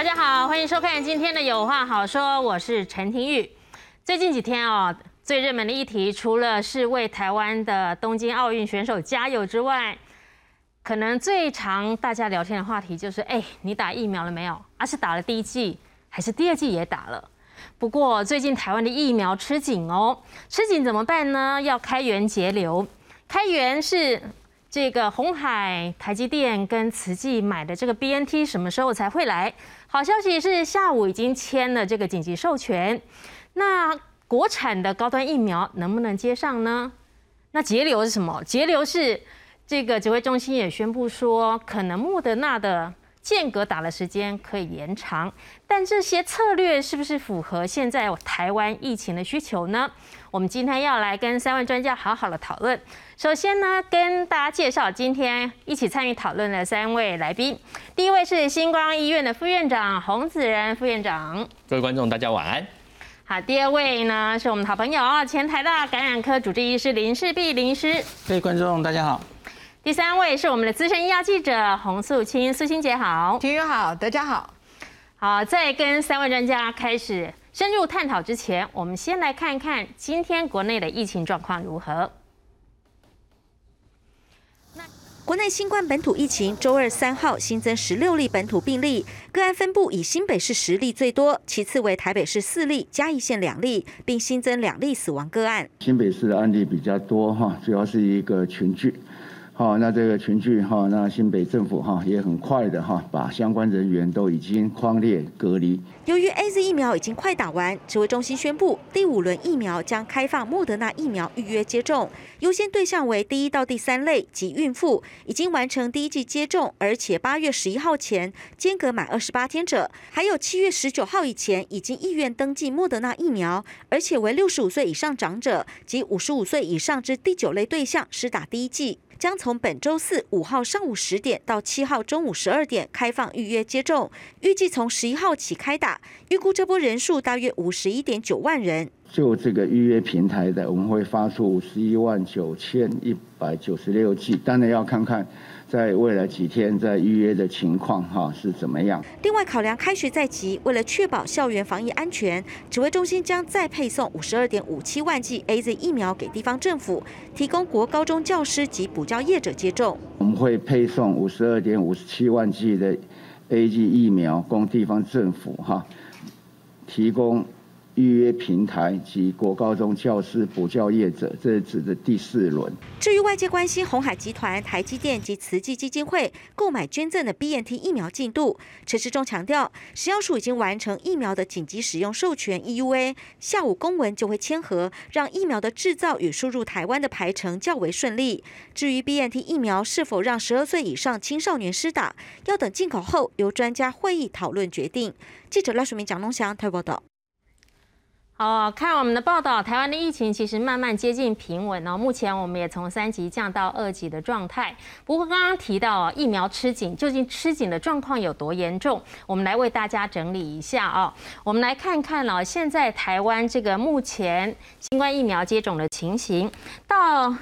大家好，欢迎收看今天的《有话好说》，我是陈庭玉。最近几天哦，最热门的议题，除了是为台湾的东京奥运选手加油之外，可能最常大家聊天的话题就是：哎，你打疫苗了没有？啊是打了第一剂，还是第二剂也打了？不过最近台湾的疫苗吃紧哦，吃紧怎么办呢？要开源节流，开源是。这个红海、台积电跟慈济买的这个 BNT 什么时候才会来？好消息是下午已经签了这个紧急授权。那国产的高端疫苗能不能接上呢？那节流是什么？节流是这个指挥中心也宣布说，可能莫德纳的。间隔打的时间可以延长，但这些策略是不是符合现在台湾疫情的需求呢？我们今天要来跟三位专家好好的讨论。首先呢，跟大家介绍今天一起参与讨论的三位来宾。第一位是星光医院的副院长洪子仁副院长，各位观众大家晚安。好，第二位呢是我们的好朋友啊，前台大感染科主治医师林世碧林医师，各位观众大家好。第三位是我们的资深医药记者洪素清，素清姐好，听友好，大家好。好，在跟三位专家开始深入探讨之前，我们先来看看今天国内的疫情状况如何。国内新冠本土疫情周二三号新增十六例本土病例，个案分布以新北市十例最多，其次为台北市四例，嘉义县两例，并新增两例死亡个案。新北市的案例比较多哈，主要是一个群聚。好，那这个群聚哈，那新北政府哈也很快的哈，把相关人员都已经框列隔离。由于 A Z 疫苗已经快打完，指挥中心宣布第五轮疫苗将开放莫德纳疫苗预约接种，优先对象为第一到第三类及孕妇，已经完成第一剂接种，而且八月十一号前间隔满二十八天者，还有七月十九号以前已经意愿登记莫德纳疫苗，而且为六十五岁以上长者及五十五岁以上之第九类对象施打第一剂。将从本周四五号上午十点到七号中午十二点开放预约接种，预计从十一号起开打，预估这波人数大约五十一点九万人。就这个预约平台的，我们会发出五十一万九千一百九十六剂，当然要看看。在未来几天，在预约的情况哈是怎么样？另外，考量开学在即，为了确保校园防疫安全，指挥中心将再配送五十二点五七万剂 A Z 疫苗给地方政府，提供国高中教师及补教业者接种。我们会配送五十二点五十七万剂的 A Z 疫苗，供地方政府哈提供。预约平台及国高中教师补教业者，这是指的第四轮。至于外界关心红海集团、台积电及慈济基金会购买捐赠的 BNT 疫苗进度，陈时中强调，食药署已经完成疫苗的紧急使用授权 EUA，下午公文就会签合，让疫苗的制造与输入台湾的排程较为顺利。至于 BNT 疫苗是否让十二岁以上青少年施打，要等进口后由专家会议讨论决定。记者赖淑明、蒋龙祥台报道。哦，看我们的报道，台湾的疫情其实慢慢接近平稳哦。目前我们也从三级降到二级的状态。不过刚刚提到疫苗吃紧，究竟吃紧的状况有多严重？我们来为大家整理一下哦。我们来看看哦，现在台湾这个目前新冠疫苗接种的情形，到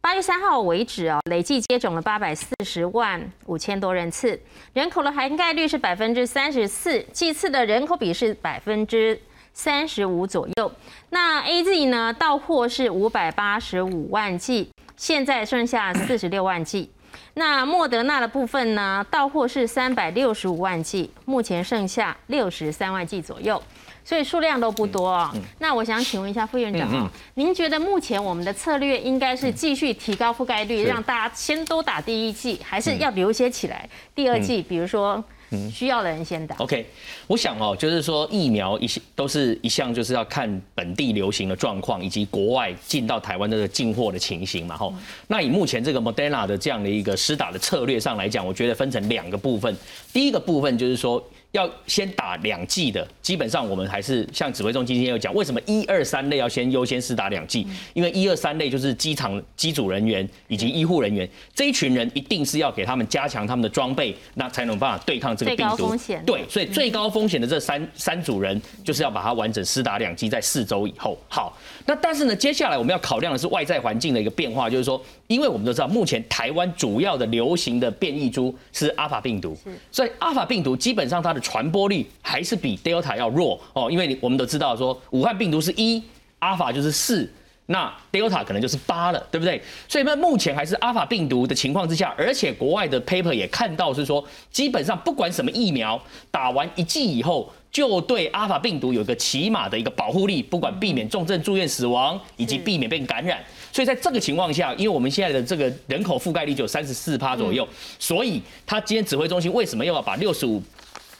八月三号为止哦，累计接种了八百四十万五千多人次，人口的涵盖率是百分之三十四，剂次的人口比是百分之。三十五左右，那 A Z 呢？到货是五百八十五万剂，现在剩下四十六万剂。那莫德纳的部分呢？到货是三百六十五万剂，目前剩下六十三万剂左右，所以数量都不多啊。那我想请问一下副院长，您觉得目前我们的策略应该是继续提高覆盖率，让大家先都打第一剂，还是要留一些起来第二剂？比如说。需要的人先打。OK，我想哦，就是说疫苗一都是一项，就是要看本地流行的状况，以及国外进到台湾的进货的情形嘛。吼，那以目前这个 Moderna 的这样的一个施打的策略上来讲，我觉得分成两个部分。第一个部分就是说。要先打两剂的，基本上我们还是像指挥中心今天有讲，为什么一二三类要先优先施打两剂？因为一二三类就是机场机组人员以及医护人员这一群人，一定是要给他们加强他们的装备，那才能办法对抗这个病毒。对，所以最高风险的这三三组人，就是要把它完整施打两剂，在四周以后。好，那但是呢，接下来我们要考量的是外在环境的一个变化，就是说，因为我们都知道，目前台湾主要的流行的变异株是阿法病毒，所以阿法病毒基本上它的传播力还是比 Delta 要弱哦，因为我们都知道说武汉病毒是一，阿尔法就是四。那 Delta 可能就是八了，对不对？所以那目前还是阿尔法病毒的情况之下，而且国外的 paper 也看到是说，基本上不管什么疫苗打完一剂以后，就对阿尔法病毒有一个起码的一个保护力，不管避免重症住院死亡，以及避免被感染。所以在这个情况下，因为我们现在的这个人口覆盖率就有三十四趴左右，所以他今天指挥中心为什么又要把六十五？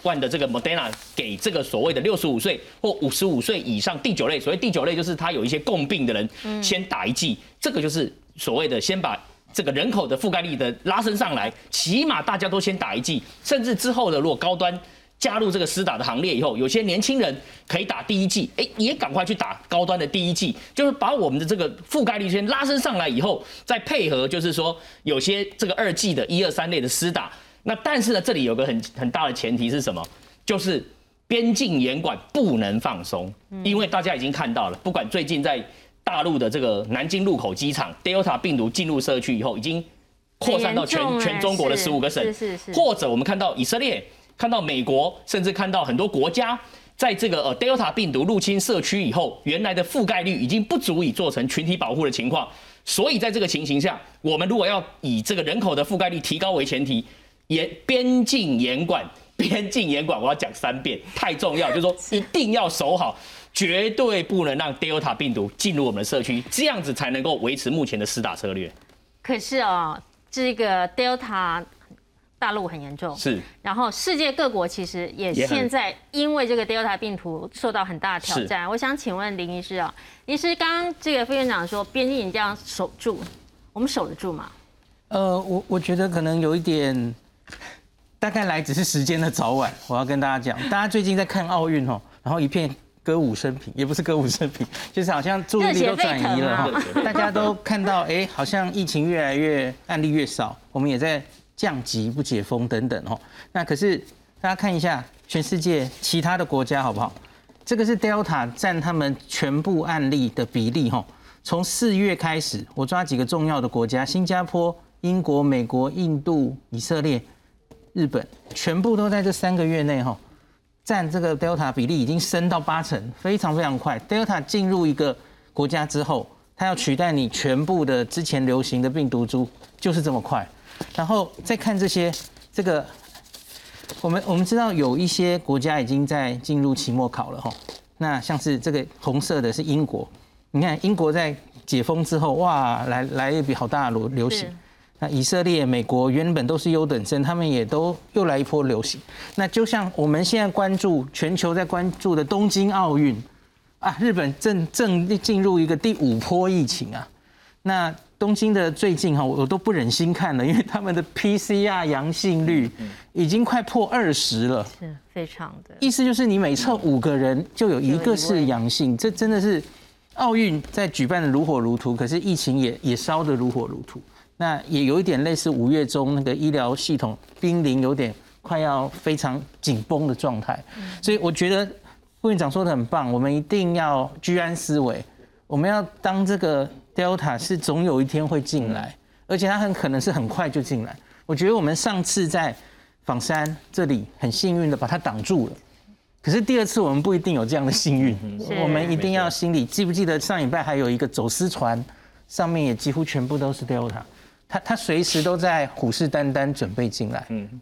万的这个 Moderna 给这个所谓的六十五岁或五十五岁以上第九类，所谓第九类就是他有一些共病的人，先打一剂，这个就是所谓的先把这个人口的覆盖率的拉升上来，起码大家都先打一剂，甚至之后的如果高端加入这个施打的行列以后，有些年轻人可以打第一剂，哎，也赶快去打高端的第一剂，就是把我们的这个覆盖率先拉升上来以后，再配合就是说有些这个二剂的一二三类的施打。那但是呢，这里有个很很大的前提是什么？就是边境严管不能放松，因为大家已经看到了，不管最近在大陆的这个南京入口机场，Delta 病毒进入社区以后，已经扩散到全全中国的十五个省，或者我们看到以色列，看到美国，甚至看到很多国家，在这个呃 Delta 病毒入侵社区以后，原来的覆盖率已经不足以做成群体保护的情况，所以在这个情形下，我们如果要以这个人口的覆盖率提高为前提。严边境严管，边境严管，我要讲三遍，太重要，就是说一定要守好，绝对不能让 Delta 病毒进入我们的社区，这样子才能够维持目前的施打策略。可是哦，这个 Delta 大陆很严重，是，然后世界各国其实也现在因为这个 Delta 病毒受到很大的挑战。我想请问林医师啊，医师刚刚这个副院长说边境这样守住，我们守得住吗？呃，我我觉得可能有一点。大概来只是时间的早晚，我要跟大家讲，大家最近在看奥运哦，然后一片歌舞升平，也不是歌舞升平，就是好像注意力都转移了哈，大家都看到哎，好像疫情越来越案例越少，我们也在降级不解封等等哦。那可是大家看一下全世界其他的国家好不好？这个是 Delta 占他们全部案例的比例哈，从四月开始，我抓几个重要的国家：新加坡、英国、美国、印度、以色列。日本全部都在这三个月内哈，占这个 Delta 比例已经升到八成，非常非常快。Delta 进入一个国家之后，它要取代你全部的之前流行的病毒株，就是这么快。然后再看这些，这个我们我们知道有一些国家已经在进入期末考了哈。那像是这个红色的是英国，你看英国在解封之后，哇，来来一笔好大的流流行。那以色列、美国原本都是优等生，他们也都又来一波流行。那就像我们现在关注全球在关注的东京奥运啊，日本正正进入一个第五波疫情啊。那东京的最近哈，我都不忍心看了，因为他们的 PCR 阳性率已经快破二十了，是非常的。意思就是你每测五个人就有一个是阳性，这真的是奥运在举办的如火如荼，可是疫情也也烧得如火如荼。那也有一点类似五月中那个医疗系统濒临有点快要非常紧绷的状态，所以我觉得副院长说的很棒，我们一定要居安思危，我们要当这个 Delta 是总有一天会进来，而且它很可能是很快就进来。我觉得我们上次在仿山这里很幸运的把它挡住了，可是第二次我们不一定有这样的幸运，我们一定要心里记不记得上礼拜还有一个走私船，上面也几乎全部都是 Delta。他他随时都在虎视眈眈，准备进来。嗯，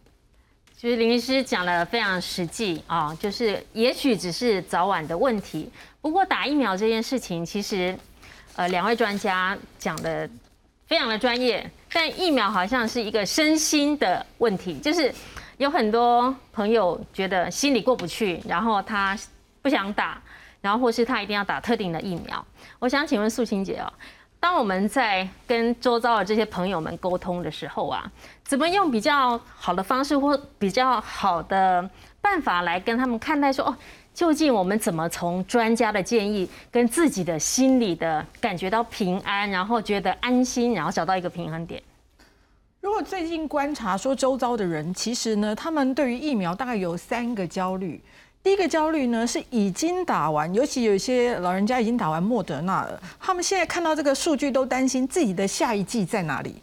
其实林医师讲的非常实际啊，就是也许只是早晚的问题。不过打疫苗这件事情，其实呃两位专家讲的非常的专业，但疫苗好像是一个身心的问题，就是有很多朋友觉得心里过不去，然后他不想打，然后或是他一定要打特定的疫苗。我想请问素清姐哦。当我们在跟周遭的这些朋友们沟通的时候啊，怎么用比较好的方式或比较好的办法来跟他们看待？说哦，究竟我们怎么从专家的建议跟自己的心里的感觉到平安，然后觉得安心，然后找到一个平衡点？如果最近观察说，周遭的人其实呢，他们对于疫苗大概有三个焦虑。第一个焦虑呢，是已经打完，尤其有一些老人家已经打完莫德纳了，他们现在看到这个数据都担心自己的下一季在哪里。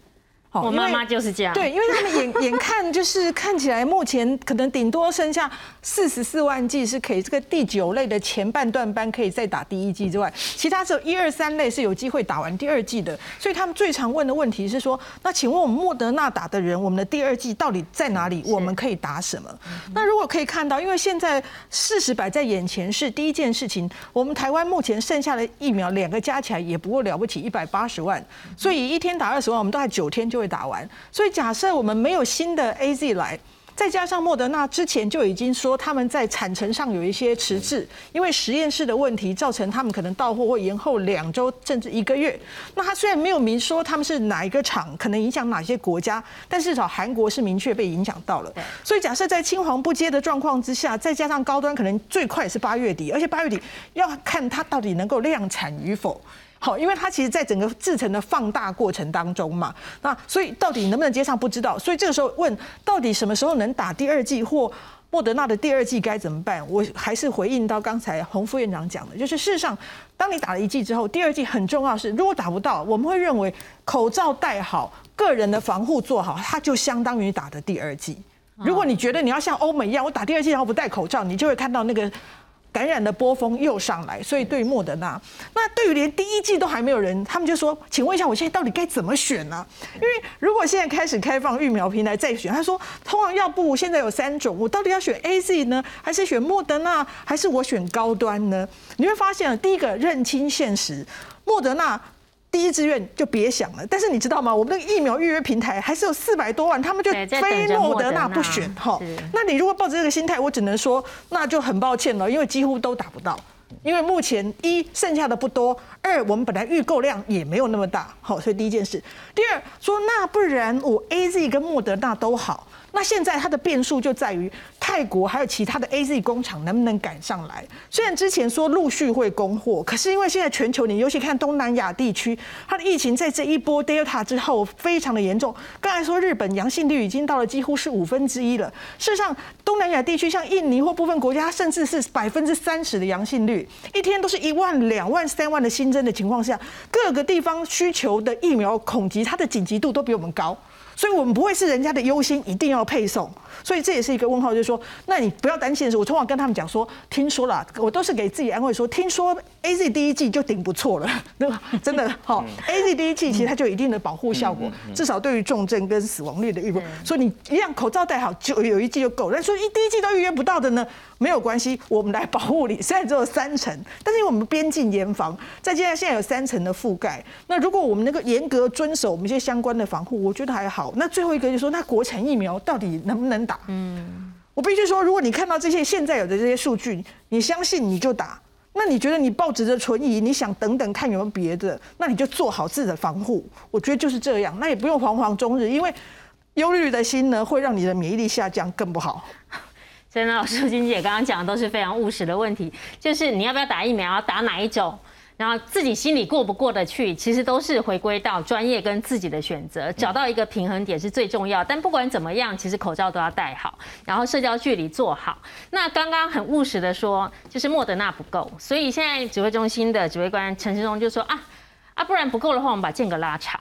我妈妈就是这样。对，因为他们眼 眼看就是看起来目前可能顶多剩下四十四万剂是可以这个第九类的前半段班可以再打第一剂之外，其他只有一二三类是有机会打完第二剂的。所以他们最常问的问题是说，那请问我们莫德纳打的人，我们的第二剂到底在哪里？我们可以打什么？那如果可以看到，因为现在事实摆在眼前是第一件事情，我们台湾目前剩下的疫苗两个加起来也不过了不起一百八十万，所以一天打二十万，我们大概九天就会打完。所以假设我们没有新的 A Z 来，再加上莫德纳之前就已经说他们在产程上有一些迟滞，因为实验室的问题造成他们可能到货会延后两周甚至一个月。那他虽然没有明说他们是哪一个厂，可能影响哪些国家，但至少韩国是明确被影响到了。所以假设在青黄不接的状况之下，再加上高端可能最快是八月底，而且八月底要看它到底能够量产与否。好，因为它其实在整个制成的放大过程当中嘛，那所以到底能不能接上不知道，所以这个时候问到底什么时候能打第二季或莫德纳的第二季该怎么办？我还是回应到刚才洪副院长讲的，就是事实上，当你打了一剂之后，第二季很重要是，如果打不到，我们会认为口罩戴好，个人的防护做好，它就相当于打的第二剂。如果你觉得你要像欧美一样，我打第二剂然后不戴口罩，你就会看到那个。感染的波峰又上来，所以对于莫德纳，那对于连第一季都还没有人，他们就说，请问一下，我现在到底该怎么选呢？因为如果现在开始开放疫苗平台再选，他说，通常要不现在有三种，我到底要选 A Z 呢，还是选莫德纳，还是我选高端呢？你会发现，第一个认清现实，莫德纳。第一志愿就别想了，但是你知道吗？我们那个疫苗预约平台还是有四百多万，他们就非莫德纳不选哈。那你如果抱着这个心态，我只能说那就很抱歉了，因为几乎都打不到。因为目前一剩下的不多，二我们本来预购量也没有那么大，好，所以第一件事。第二说那不然我 A Z 跟莫德纳都好。那现在它的变数就在于泰国还有其他的 A Z 工厂能不能赶上来？虽然之前说陆续会供货，可是因为现在全球，你尤其看东南亚地区，它的疫情在这一波 Delta 之后非常的严重。刚才说日本阳性率已经到了几乎是五分之一了。事实上，东南亚地区像印尼或部分国家，甚至是百分之三十的阳性率，一天都是一万、两万、三万的新增的情况下，各个地方需求的疫苗恐急，它的紧急度都比我们高。所以，我们不会是人家的优先，一定要配送。所以这也是一个问号，就是说，那你不要担心的是，我通常跟他们讲说，听说了，我都是给自己安慰说，听说 A Z 第一季就顶不错了，对吧？真的好，A Z 第一季其实它就有一定的保护效果，至少对于重症跟死亡率的预估。所以你一样口罩戴好，就有一季就够。那说一第一季都预约不到的呢，没有关系，我们来保护你。虽然只有三层，但是因为我们边境严防，再加上现在有三层的覆盖，那如果我们能够严格遵守我们一些相关的防护，我觉得还好。那最后一个就是说，那国产疫苗到底能不能打？嗯，我必须说，如果你看到这些现在有的这些数据，你相信你就打。那你觉得你抱着存疑，你想等等看有没有别的，那你就做好自己的防护。我觉得就是这样，那也不用惶惶终日，因为忧虑的心呢，会让你的免疫力下降，更不好。真的，舒金姐刚刚讲的都是非常务实的问题，就是你要不要打疫苗，打哪一种？然后自己心里过不过得去，其实都是回归到专业跟自己的选择，找到一个平衡点是最重要。但不管怎么样，其实口罩都要戴好，然后社交距离做好。那刚刚很务实的说，就是莫德纳不够，所以现在指挥中心的指挥官陈世忠就说啊啊，不然不够的话，我们把间隔拉长。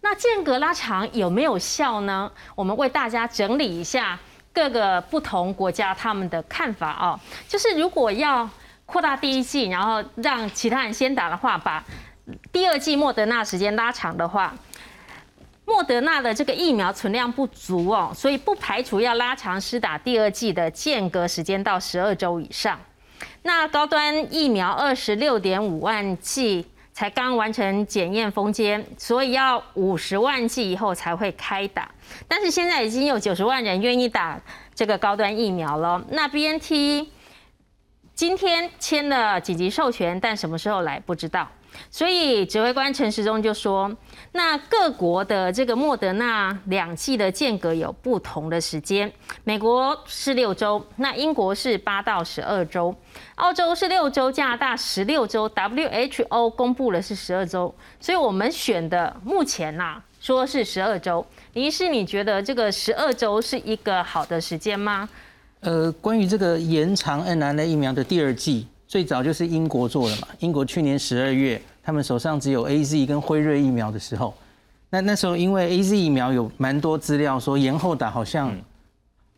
那间隔拉长有没有效呢？我们为大家整理一下各个不同国家他们的看法哦，就是如果要。扩大第一季，然后让其他人先打的话，把第二季莫德纳时间拉长的话，莫德纳的这个疫苗存量不足哦，所以不排除要拉长施打第二季的间隔时间到十二周以上。那高端疫苗二十六点五万剂才刚完成检验封监，所以要五十万剂以后才会开打。但是现在已经有九十万人愿意打这个高端疫苗了。那 BNT。今天签了紧急授权，但什么时候来不知道。所以指挥官陈时中就说：“那各国的这个莫德纳两剂的间隔有不同的时间，美国是六周，那英国是八到十二周，澳洲是六周，加拿大十六周，WHO 公布了是十二周，所以我们选的目前呐说是十二周。林医师，你觉得这个十二周是一个好的时间吗？”呃，关于这个延长 n r n a 疫苗的第二季，最早就是英国做的嘛。英国去年十二月，他们手上只有 A Z 跟辉瑞疫苗的时候，那那时候因为 A Z 疫苗有蛮多资料说延后打好像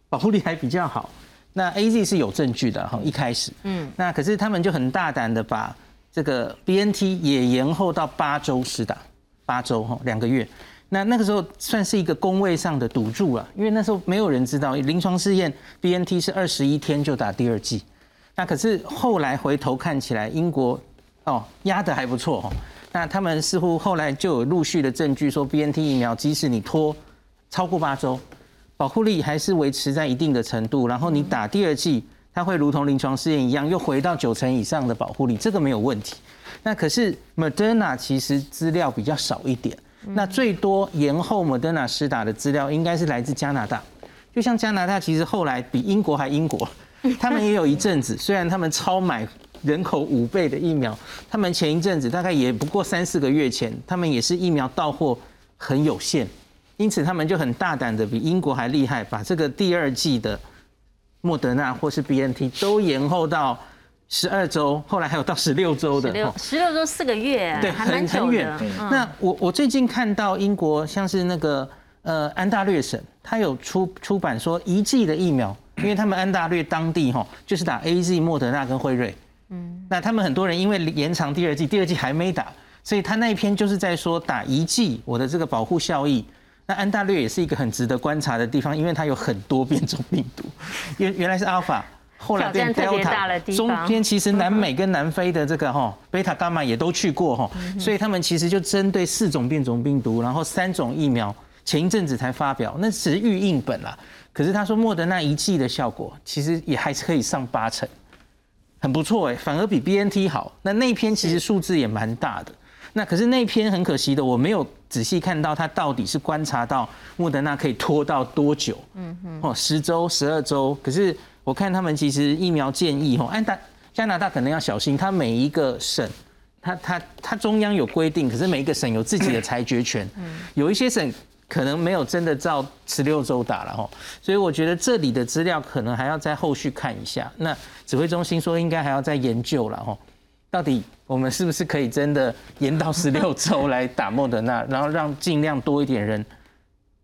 保护力还比较好，那 A Z 是有证据的哈，一开始，嗯，那可是他们就很大胆的把这个 B N T 也延后到八周施打，八周哈两个月，那那个时候算是一个工位上的赌注了，因为那时候没有人知道临床试验 B N T 是二十一天就打第二剂，那可是后来回头看起来英国哦压的还不错哦。那他们似乎后来就有陆续的证据说，B N T 疫苗即使你拖超过八周，保护力还是维持在一定的程度。然后你打第二剂，它会如同临床试验一样，又回到九成以上的保护力，这个没有问题。那可是 Moderna 其实资料比较少一点，那最多延后 Moderna 施打的资料应该是来自加拿大。就像加拿大其实后来比英国还英国，他们也有一阵子，虽然他们超买。人口五倍的疫苗，他们前一阵子大概也不过三四个月前，他们也是疫苗到货很有限，因此他们就很大胆的比英国还厉害，把这个第二季的莫德纳或是 B N T 都延后到十二周，后来还有到十六周的，十六十六周四个月，对，很很远。那我我最近看到英国像是那个呃安大略省，他有出出版说一剂的疫苗，因为他们安大略当地哈就是打 A Z 莫德纳跟辉瑞。嗯，那他们很多人因为延长第二季，第二季还没打，所以他那一篇就是在说打一剂我的这个保护效益。那安大略也是一个很值得观察的地方，因为它有很多变种病毒，原原来是阿尔法，后来变 Delta，中间其实南美跟南非的这个哈贝塔伽马也都去过哈，所以他们其实就针对四种变种病毒，然后三种疫苗，前一阵子才发表，那只是预印本啦。可是他说莫德纳一剂的效果，其实也还是可以上八成。很不错哎，反而比 B N T 好。那那篇其实数字也蛮大的。那可是那篇很可惜的，我没有仔细看到他到底是观察到莫德纳可以拖到多久。嗯嗯。哦，十周、十二周。可是我看他们其实疫苗建议，哦，按大加拿大可能要小心，它每一个省，它它它中央有规定，可是每一个省有自己的裁决权。嗯。有一些省。可能没有真的照十六周打了哈，所以我觉得这里的资料可能还要在后续看一下。那指挥中心说应该还要再研究了哈，到底我们是不是可以真的延到十六周来打莫德纳，然后让尽量多一点人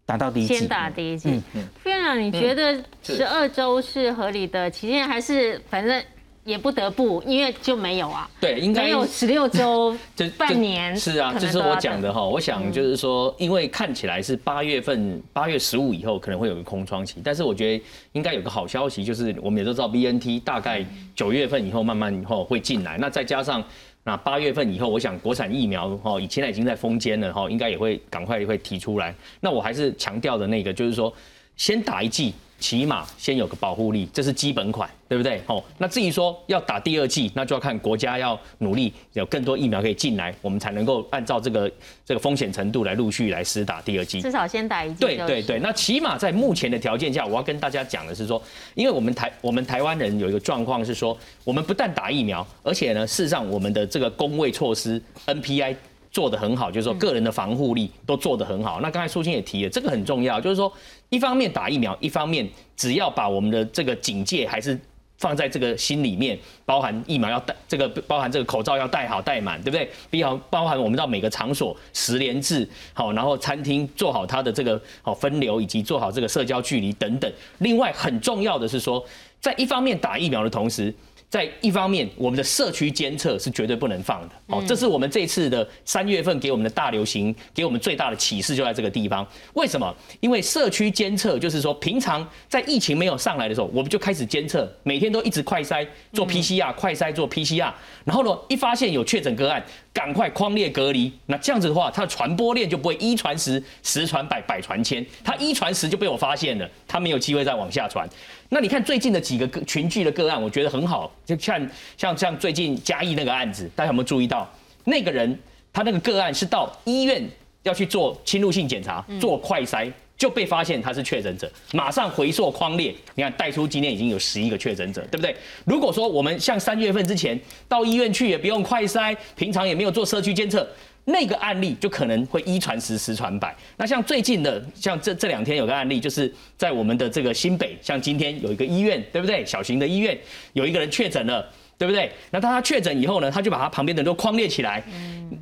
打到第一先打第一剂。副院长，你觉得十二周是合理的期限，还是反正？也不得不，因为就没有啊。对，应该没有十六周，就半年。是啊，就是我讲的哈。我想就是说，因为看起来是八月份，八月十五以后可能会有个空窗期，但是我觉得应该有个好消息，就是我们也都知道 B N T 大概九月份以后慢慢以后会进来，那再加上那八月份以后，我想国产疫苗哈，以前已经在封间了哈，应该也会赶快会提出来。那我还是强调的那个，就是说先打一剂。起码先有个保护力，这是基本款，对不对？哦，那至于说要打第二剂，那就要看国家要努力有更多疫苗可以进来，我们才能够按照这个这个风险程度来陆续来施打第二剂。至少先打一剂。对对对，那起码在目前的条件下，我要跟大家讲的是说，因为我们台我们台湾人有一个状况是说，我们不但打疫苗，而且呢，事实上我们的这个工位措施 NPI。做的很好，就是说个人的防护力都做得很好。那刚才苏青也提了，这个很重要，就是说一方面打疫苗，一方面只要把我们的这个警戒还是放在这个心里面，包含疫苗要戴，这个包含这个口罩要戴好戴满，对不对？比方包含我们到每个场所十连制，好，然后餐厅做好它的这个好分流，以及做好这个社交距离等等。另外很重要的是说，在一方面打疫苗的同时。在一方面，我们的社区监测是绝对不能放的哦，这是我们这次的三月份给我们的大流行，给我们最大的启示就在这个地方。为什么？因为社区监测就是说，平常在疫情没有上来的时候，我们就开始监测，每天都一直快筛做 PCR，快筛做 PCR，然后呢，一发现有确诊个案，赶快框列隔离。那这样子的话，它的传播链就不会一传十，十传百，百传千。它一传十就被我发现了，它没有机会再往下传。那你看最近的几个个群聚的个案，我觉得很好，就像像像最近嘉义那个案子，大家有没有注意到？那个人他那个个案是到医院要去做侵入性检查，做快筛就被发现他是确诊者，马上回溯框列。你看带出今天已经有十一个确诊者，对不对？如果说我们像三月份之前到医院去也不用快筛，平常也没有做社区监测。那个案例就可能会一传十，十传百。那像最近的，像这这两天有个案例，就是在我们的这个新北，像今天有一个医院，对不对？小型的医院有一个人确诊了，对不对？那当他确诊以后呢，他就把他旁边的人都框列起来。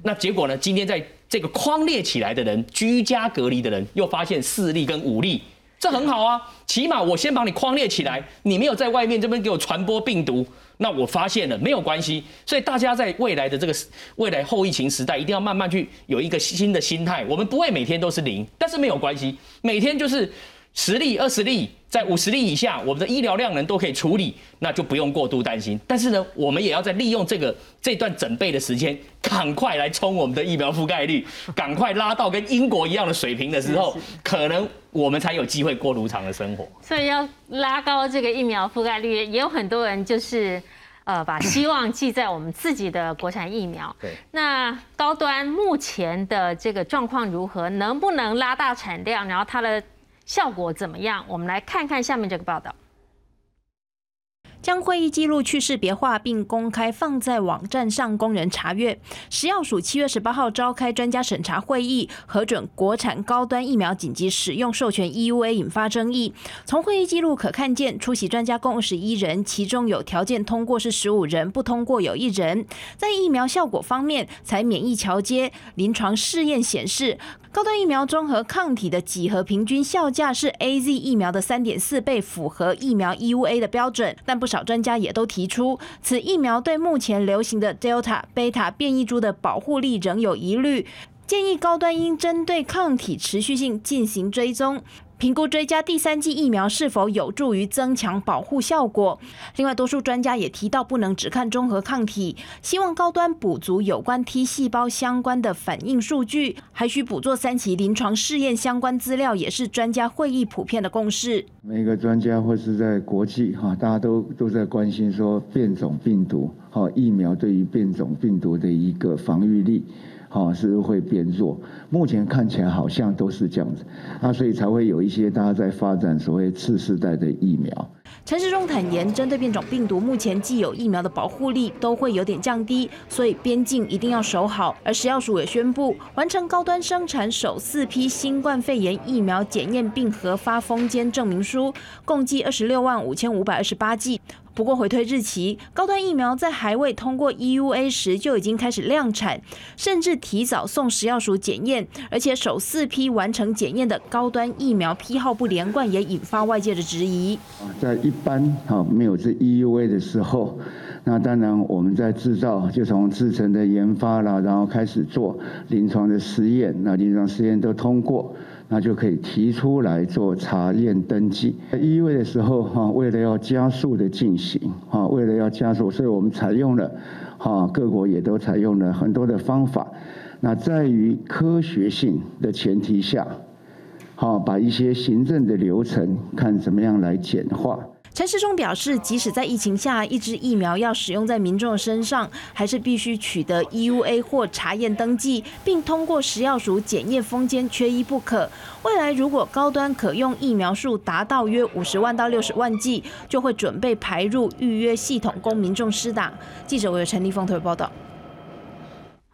那结果呢？今天在这个框列起来的人，居家隔离的人，又发现四例跟五例，这很好啊。起码我先把你框列起来，你没有在外面这边给我传播病毒。那我发现了没有关系，所以大家在未来的这个未来后疫情时代，一定要慢慢去有一个新的心态。我们不会每天都是零，但是没有关系，每天就是十例、二十例，在五十例以下，我们的医疗量能都可以处理，那就不用过度担心。但是呢，我们也要在利用这个这段准备的时间，赶快来冲我们的疫苗覆盖率，赶快拉到跟英国一样的水平的时候，可能我们才有机会过如常的生活。所以要拉高这个疫苗覆盖率，也有很多人就是呃把希望寄在我们自己的国产疫苗。对，那高端目前的这个状况如何？能不能拉大产量？然后它的效果怎么样？我们来看看下面这个报道。将会议记录去识别化并公开放在网站上供人查阅。食药署七月十八号召开专家审查会议，核准国产高端疫苗紧急使用授权 EUA，引发争议。从会议记录可看见，出席专家共二十一人，其中有条件通过是十五人，不通过有一人。在疫苗效果方面，才免疫桥接，临床试验显示。高端疫苗综合抗体的几何平均效价是 A Z 疫苗的三点四倍，符合疫苗 E U A 的标准。但不不少专家也都提出，此疫苗对目前流行的 Delta、Beta 变异株的保护力仍有疑虑，建议高端应针对抗体持续性进行追踪。评估追加第三剂疫苗是否有助于增强保护效果。另外，多数专家也提到，不能只看综合抗体，希望高端补足有关 T 细胞相关的反应数据，还需补做三期临床试验相关资料，也是专家会议普遍的共识。每个专家或是在国际哈，大家都都在关心说变种病毒哈疫苗对于变种病毒的一个防御力。哦，是会变弱。目前看起来好像都是这样子，那所以才会有一些大家在发展所谓次世代的疫苗。陈时中坦言，针对变种病毒，目前既有疫苗的保护力都会有点降低，所以边境一定要守好。而食药署也宣布完成高端生产首四批新冠肺炎疫苗检验并核发封监证明书，共计二十六万五千五百二十八剂。不过回推日期，高端疫苗在还未通过 EUA 时就已经开始量产，甚至提早送食药署检验，而且首四批完成检验的高端疫苗批号不连贯，也引发外界的质疑。在一般哈没有这 EUA 的时候，那当然我们在制造就从制成的研发啦，然后开始做临床的实验，那临床实验都通过。那就可以提出来做查验登记。一位的时候，哈，为了要加速的进行，哈，为了要加速，所以我们采用了，哈，各国也都采用了很多的方法。那在于科学性的前提下，好，把一些行政的流程看怎么样来简化。陈世忠表示，即使在疫情下，一支疫苗要使用在民众身上，还是必须取得 EUA 或查验登记，并通过食药署检验封签，缺一不可。未来如果高端可用疫苗数达到约五十万到六十万剂，就会准备排入预约系统供民众施打。记者为陈立峰特别报道。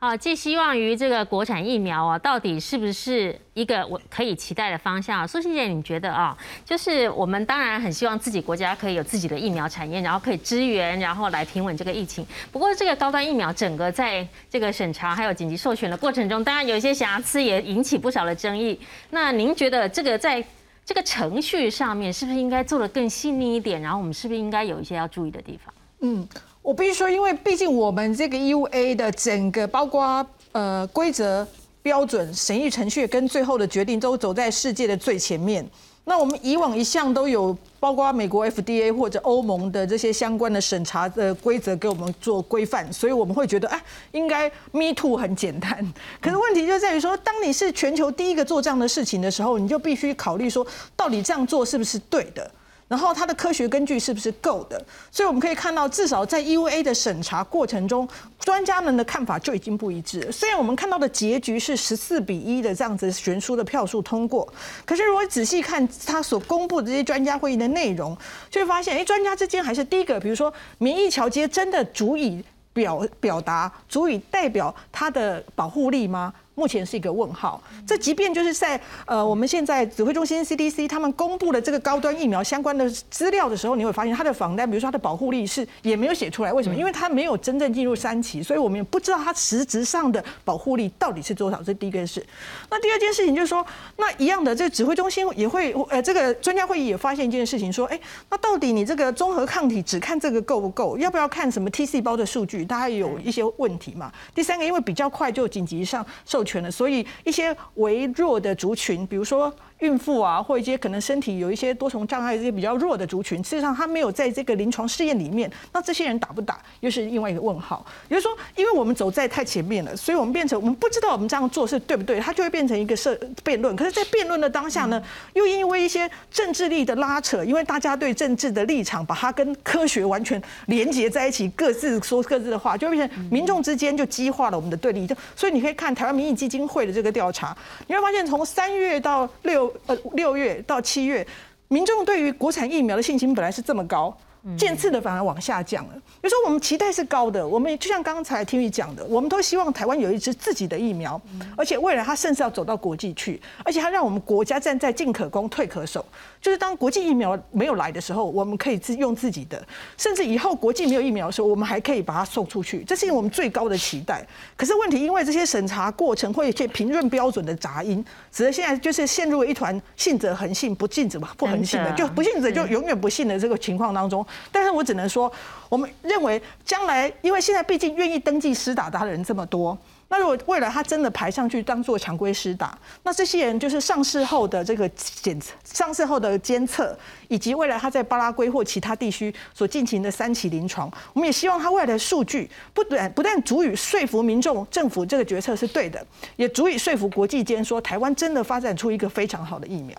好，寄希望于这个国产疫苗啊，到底是不是一个我可以期待的方向？苏欣姐，你觉得啊，就是我们当然很希望自己国家可以有自己的疫苗产业，然后可以支援，然后来平稳这个疫情。不过，这个高端疫苗整个在这个审查还有紧急授权的过程中，当然有一些瑕疵，也引起不少的争议。那您觉得这个在这个程序上面，是不是应该做的更细腻一点？然后我们是不是应该有一些要注意的地方？嗯。我必须说，因为毕竟我们这个 EUA 的整个包括呃规则标准、审议程序跟最后的决定都走在世界的最前面。那我们以往一向都有包括美国 FDA 或者欧盟的这些相关的审查的规则给我们做规范，所以我们会觉得哎，应该 Me Too 很简单。可是问题就在于说，当你是全球第一个做这样的事情的时候，你就必须考虑说，到底这样做是不是对的。然后它的科学根据是不是够的？所以我们可以看到，至少在 EUA 的审查过程中，专家们的看法就已经不一致。虽然我们看到的结局是十四比一的这样子悬殊的票数通过，可是如果仔细看他所公布的这些专家会议的内容，就会发现，哎，专家之间还是第一个，比如说免疫桥接真的足以表表达、足以代表它的保护力吗？目前是一个问号。这即便就是在呃我们现在指挥中心 CDC 他们公布了这个高端疫苗相关的资料的时候，你会发现它的防单，比如说它的保护力是也没有写出来。为什么？因为它没有真正进入三期，所以我们也不知道它实质上的保护力到底是多少。这第一件事。那第二件事情就是说，那一样的，这指挥中心也会呃这个专家会议也发现一件事情，说，哎，那到底你这个综合抗体只看这个够不够？要不要看什么 T 细胞的数据？大家有一些问题嘛。第三个，因为比较快就紧急上受权的，所以一些微弱的族群，比如说。孕妇啊，或一些可能身体有一些多重障碍这些比较弱的族群，事实上他没有在这个临床试验里面，那这些人打不打又是另外一个问号。也就是说，因为我们走在太前面了，所以我们变成我们不知道我们这样做是对不对，它就会变成一个社辩论。可是，在辩论的当下呢，又因为一些政治力的拉扯，因为大家对政治的立场把它跟科学完全连接在一起，各自说各自的话，就变成民众之间就激化了我们的对立。就所以你可以看台湾民意基金会的这个调查，你会发现从三月到六。呃，六月到七月，民众对于国产疫苗的信心本来是这么高。渐次的反而往下降了。比如说，我们期待是高的，我们就像刚才听你讲的，我们都希望台湾有一支自己的疫苗，而且未来它甚至要走到国际去，而且它让我们国家站在进可攻退可守，就是当国际疫苗没有来的时候，我们可以自用自己的，甚至以后国际没有疫苗的时候，我们还可以把它送出去，这是我们最高的期待。可是问题，因为这些审查过程会一些评论标准的杂音，使得现在就是陷入了一团信者恒信，不信者不恒信的，就不信者就永远不信的这个情况当中。但是我只能说，我们认为将来，因为现在毕竟愿意登记施打的人这么多，那如果未来他真的排上去当做常规施打，那这些人就是上市后的这个检测、上市后的监测，以及未来他在巴拉圭或其他地区所进行的三期临床，我们也希望他未来的数据不但不但足以说服民众、政府这个决策是对的，也足以说服国际间说台湾真的发展出一个非常好的疫苗。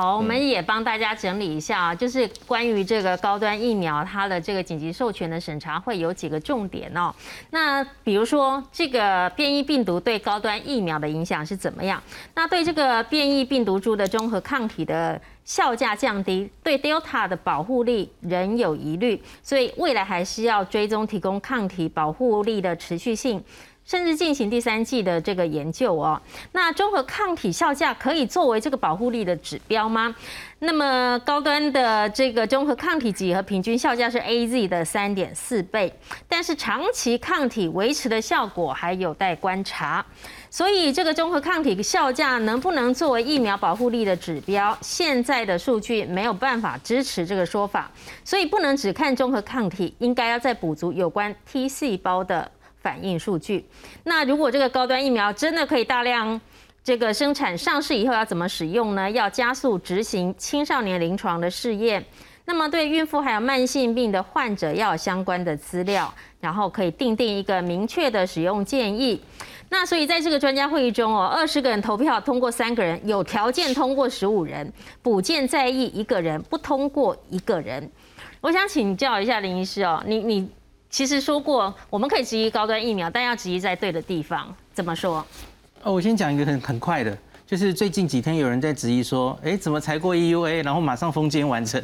好，我们也帮大家整理一下啊，就是关于这个高端疫苗它的这个紧急授权的审查会有几个重点哦。那比如说这个变异病毒对高端疫苗的影响是怎么样？那对这个变异病毒株的综合抗体的效价降低，对 Delta 的保护力仍有疑虑，所以未来还是要追踪提供抗体保护力的持续性。甚至进行第三季的这个研究哦。那综合抗体效价可以作为这个保护力的指标吗？那么高端的这个综合抗体几何平均效价是 A Z 的三点四倍，但是长期抗体维持的效果还有待观察。所以这个综合抗体效价能不能作为疫苗保护力的指标？现在的数据没有办法支持这个说法，所以不能只看综合抗体，应该要再补足有关 T 细胞的。反应数据。那如果这个高端疫苗真的可以大量这个生产上市以后，要怎么使用呢？要加速执行青少年临床的试验。那么对孕妇还有慢性病的患者要有相关的资料，然后可以定定一个明确的使用建议。那所以在这个专家会议中哦，二十个人投票通过三个人，有条件通过十五人，补件在意一个人，不通过一个人。我想请教一下林医师哦，你你。其实说过，我们可以质疑高端疫苗，但要质疑在对的地方。怎么说？哦，我先讲一个很很快的，就是最近几天有人在质疑说，哎，怎么才过 EUA，然后马上封监完成？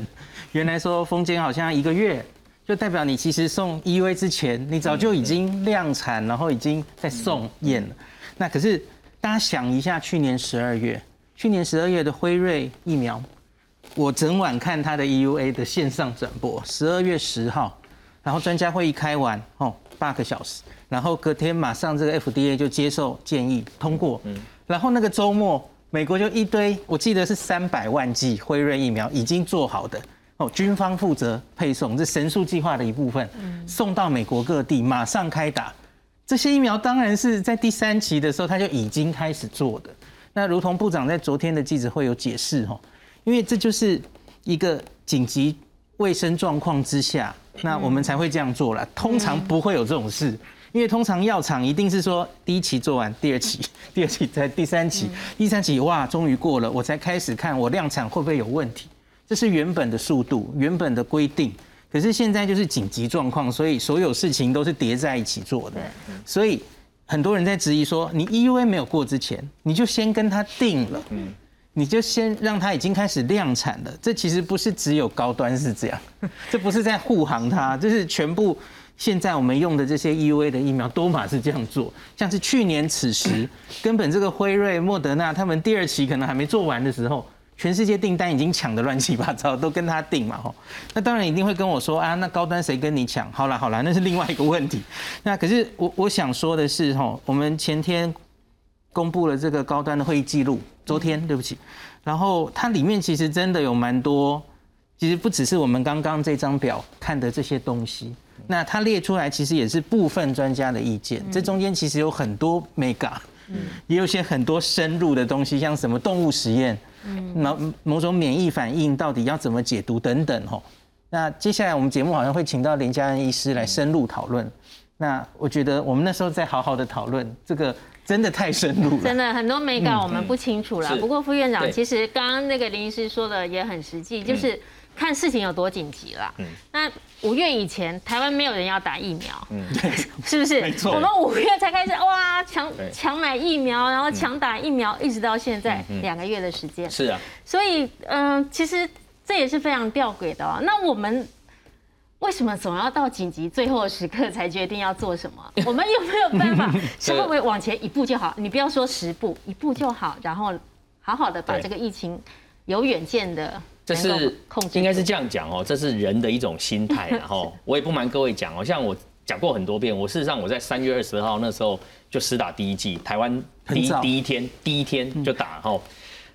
原来说封监好像一个月，就代表你其实送 EUA 之前，你早就已经量产，然后已经在送验了。那可是大家想一下，去年十二月，去年十二月的辉瑞疫苗，我整晚看它的 EUA 的线上转播，十二月十号。然后专家会议开完哦，八个小时，然后隔天马上这个 FDA 就接受建议通过，嗯，然后那个周末美国就一堆，我记得是三百万剂辉瑞疫苗已经做好的哦，军方负责配送，这神速计划的一部分，送到美国各地马上开打。这些疫苗当然是在第三期的时候他就已经开始做的。那如同部长在昨天的记者会有解释哦，因为这就是一个紧急卫生状况之下。那我们才会这样做了。通常不会有这种事，因为通常药厂一定是说第一期做完，第二期，第二期在第三期，第三期哇，终于过了，我才开始看我量产会不会有问题。这是原本的速度，原本的规定。可是现在就是紧急状况，所以所有事情都是叠在一起做的。所以很多人在质疑说，你 EUA 没有过之前，你就先跟他定了。你就先让它已经开始量产了，这其实不是只有高端是这样，这不是在护航它，这是全部现在我们用的这些 EUA 的疫苗，多玛是这样做，像是去年此时，根本这个辉瑞、莫德纳他们第二期可能还没做完的时候，全世界订单已经抢得乱七八糟，都跟他订嘛吼。那当然一定会跟我说啊，那高端谁跟你抢？好了好了，那是另外一个问题。那可是我我想说的是吼，我们前天公布了这个高端的会议记录，昨天对不起，然后它里面其实真的有蛮多。其实不只是我们刚刚这张表看的这些东西，那它列出来其实也是部分专家的意见。这中间其实有很多 mega，也有些很多深入的东西，像什么动物实验，某某种免疫反应到底要怎么解读等等吼。那接下来我们节目好像会请到林嘉恩医师来深入讨论。那我觉得我们那时候再好好的讨论这个。真的太深入了，真的很多美感我们不清楚了。不过副院长，其实刚刚那个林医师说的也很实际，就是。看事情有多紧急了。嗯，那五月以前，台湾没有人要打疫苗，嗯，是不是？没错。我们五月才开始哇，抢抢买疫苗，然后抢打疫苗，一直到现在两个月的时间。是啊。所以，嗯，其实这也是非常吊诡的哦。那我们为什么总要到紧急最后时刻才决定要做什么？我们有没有办法 稍微往前一步就好？你不要说十步，一步就好，然后好好的把这个疫情有远见的。这是应该是这样讲哦，这是人的一种心态。然后 我也不瞒各位讲哦，像我讲过很多遍，我事实上我在三月二十号那时候就施打第一剂，台湾第一第一天第一天就打。哈，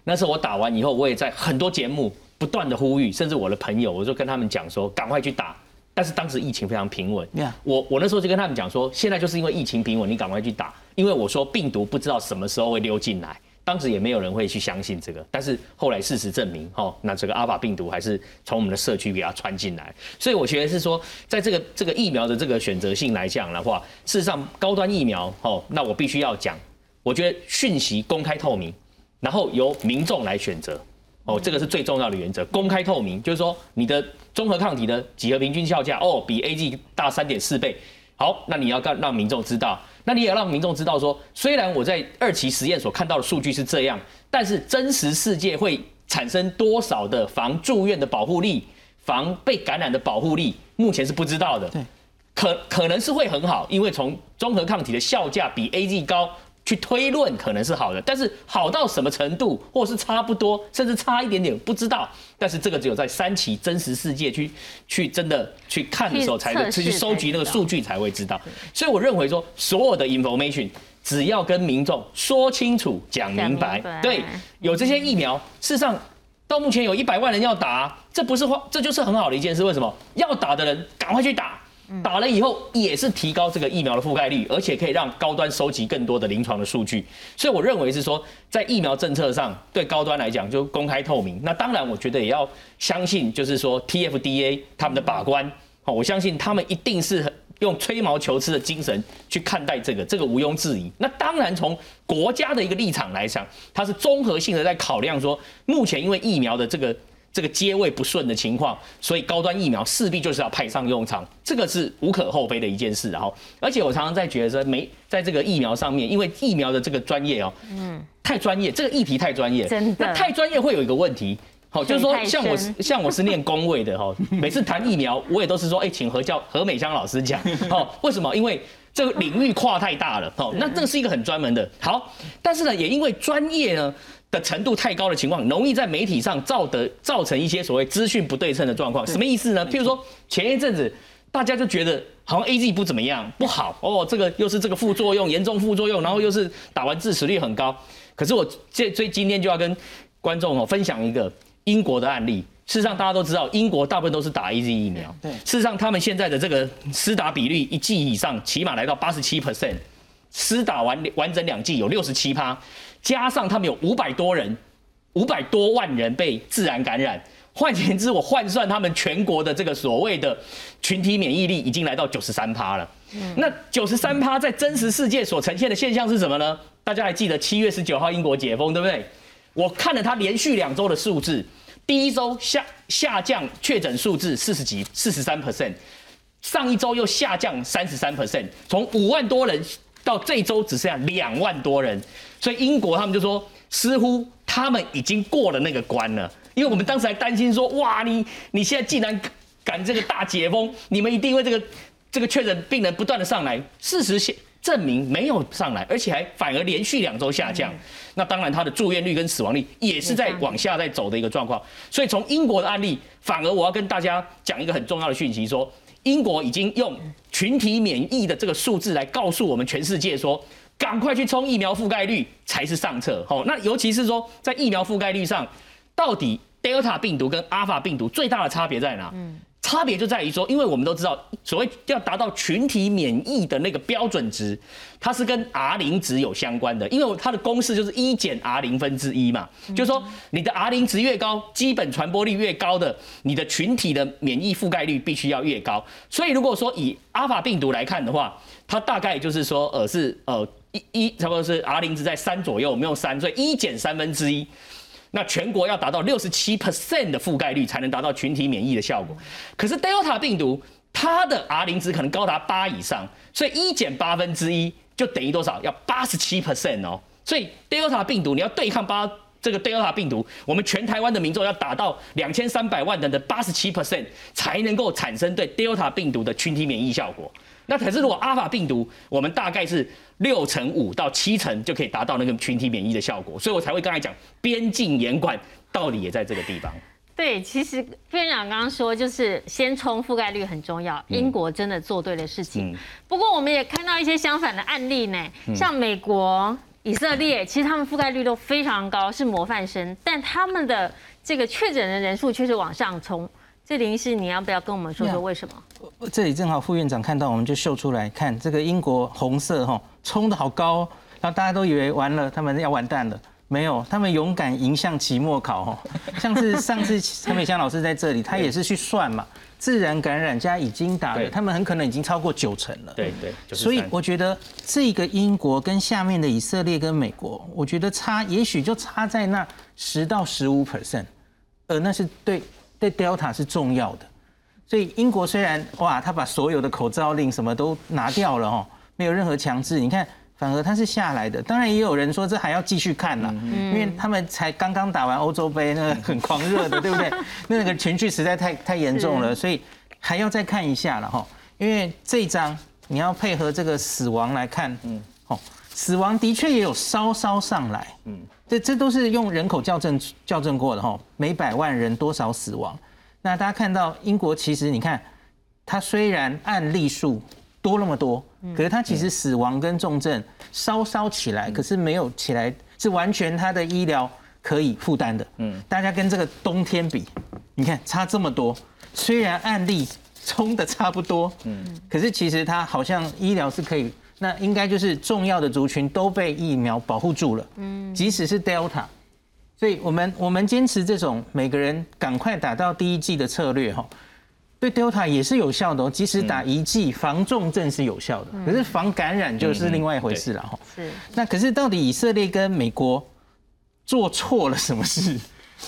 那时候我打完以后，我也在很多节目不断的呼吁，甚至我的朋友，我就跟他们讲说，赶快去打。但是当时疫情非常平稳，我我那时候就跟他们讲说，现在就是因为疫情平稳，你赶快去打，因为我说病毒不知道什么时候会溜进来。当时也没有人会去相信这个，但是后来事实证明，哈，那这个阿法病毒还是从我们的社区给它穿进来，所以我觉得是说，在这个这个疫苗的这个选择性来讲的话，事实上高端疫苗，哦，那我必须要讲，我觉得讯息公开透明，然后由民众来选择，哦，这个是最重要的原则，公开透明，就是说你的综合抗体的几何平均效价，哦，比 A G 大三点四倍，好，那你要让让民众知道。那你也让民众知道说，虽然我在二期实验所看到的数据是这样，但是真实世界会产生多少的防住院的保护力、防被感染的保护力，目前是不知道的。对，可可能是会很好，因为从综合抗体的效价比 A G 高。去推论可能是好的，但是好到什么程度，或是差不多，甚至差一点点，不知道。但是这个只有在三期真实世界去去真的去看的时候，才能去收集那个数据才会知道。所以我认为说，所有的 information 只要跟民众说清楚、讲明白，对，有这些疫苗，事实上到目前有一百万人要打，这不是话，这就是很好的一件事。为什么要打的人赶快去打？打了以后也是提高这个疫苗的覆盖率，而且可以让高端收集更多的临床的数据。所以我认为是说，在疫苗政策上，对高端来讲就公开透明。那当然，我觉得也要相信，就是说 TFDA 他们的把关，好，我相信他们一定是用吹毛求疵的精神去看待这个，这个毋庸置疑。那当然，从国家的一个立场来讲，它是综合性的在考量说，目前因为疫苗的这个。这个接位不顺的情况，所以高端疫苗势必就是要派上用场，这个是无可厚非的一件事。然后，而且我常常在觉得，没在这个疫苗上面，因为疫苗的这个专业哦，嗯，太专业，这个议题太专业，真的，太专业会有一个问题，好，就是说，像我像我是念工位的哈，每次谈疫苗，我也都是说，哎，请何教何美香老师讲，哦，为什么？因为这个领域跨太大了，哦，那这个是一个很专门的，好，但是呢，也因为专业呢。的程度太高的情况，容易在媒体上造得造成一些所谓资讯不对称的状况。什么意思呢？譬如说前一阵子大家就觉得好像 A Z 不怎么样，不好哦，这个又是这个副作用严重副作用，然后又是打完致死率很高。可是我这这今天就要跟观众哦分享一个英国的案例。事实上大家都知道，英国大部分都是打 A Z 疫苗。对，事实上他们现在的这个施打比率一剂以上，起码来到八十七 percent，施打完完整两剂有六十七趴。加上他们有五百多人，五百多万人被自然感染。换言之，我换算他们全国的这个所谓的群体免疫力已经来到九十三趴了。那九十三趴在真实世界所呈现的现象是什么呢？大家还记得七月十九号英国解封对不对？我看了它连续两周的数字，第一周下下降确诊数字四十几四十三 percent，上一周又下降三十三 percent，从五万多人到这周只剩下两万多人。所以英国他们就说，似乎他们已经过了那个关了，因为我们当时还担心说，哇，你你现在既然敢这个大解封，你们一定会这个这个确诊病人不断的上来，事实现证明没有上来，而且还反而连续两周下降。那当然，他的住院率跟死亡率也是在往下在走的一个状况。所以从英国的案例，反而我要跟大家讲一个很重要的讯息，说英国已经用群体免疫的这个数字来告诉我们全世界说，赶快去冲疫苗覆盖率才是上策。好，那尤其是说在疫苗覆盖率上，到底 Delta 病毒跟 Alpha 病毒最大的差别在哪？嗯。差别就在于说，因为我们都知道，所谓要达到群体免疫的那个标准值，它是跟 R 零值有相关的，因为它的公式就是一减 R 零分之一嘛，就是说你的 R 零值越高，基本传播率越高的，你的群体的免疫覆盖率必须要越高。所以如果说以 Alpha 病毒来看的话，它大概就是说，呃，是呃一一差不多是 R 零值在三左右，我们用三，所以一减三分之一。那全国要达到六十七 percent 的覆盖率才能达到群体免疫的效果，可是 Delta 病毒它的 R 零值可能高达八以上，所以一减八分之一就等于多少？要八十七 percent 哦。所以 Delta 病毒你要对抗八这个 Delta 病毒，我们全台湾的民众要达到两千三百万人的八十七 percent 才能够产生对 Delta 病毒的群体免疫效果。那可是如果阿法病毒，我们大概是六成五到七成就可以达到那个群体免疫的效果，所以我才会刚才讲边境严管道理也在这个地方。对，其实院长刚刚说就是先冲覆盖率很重要，英国真的做对了事情。不过我们也看到一些相反的案例呢，像美国、以色列，其实他们覆盖率都非常高，是模范生，但他们的这个确诊的人数却是往上冲。这林医师，你要不要跟我们说说为什么？这里正好副院长看到，我们就秀出来看这个英国红色哈，冲的好高，然后大家都以为完了，他们要完蛋了，没有，他们勇敢迎向期末考哈。像是 上次陈美香老师在这里，他也是去算嘛，自然感染加已经打了，他们很可能已经超过九成了。对对，所以我觉得这个英国跟下面的以色列跟美国，我觉得差也许就差在那十到十五 percent，呃，那是对。对 Delta 是重要的，所以英国虽然哇，他把所有的口罩令什么都拿掉了哦，没有任何强制，你看反而他是下来的。当然也有人说这还要继续看呢，因为他们才刚刚打完欧洲杯，那个很狂热的，对不对？那个情绪实在太太严重了，所以还要再看一下了哈。因为这一张你要配合这个死亡来看，嗯，哦，死亡的确也有稍稍上来，嗯。这这都是用人口校正校正过的哈，每百万人多少死亡？那大家看到英国其实你看，它虽然案例数多那么多，可是他其实死亡跟重症稍稍起来，可是没有起来，是完全他的医疗可以负担的。嗯，大家跟这个冬天比，你看差这么多，虽然案例冲的差不多，嗯，可是其实他好像医疗是可以。那应该就是重要的族群都被疫苗保护住了，嗯，即使是 Delta，所以我们我们坚持这种每个人赶快打到第一剂的策略哈，对 Delta 也是有效的哦，即使打一剂防重症是有效的，可是防感染就是另外一回事了哈。是，那可是到底以色列跟美国做错了什么事，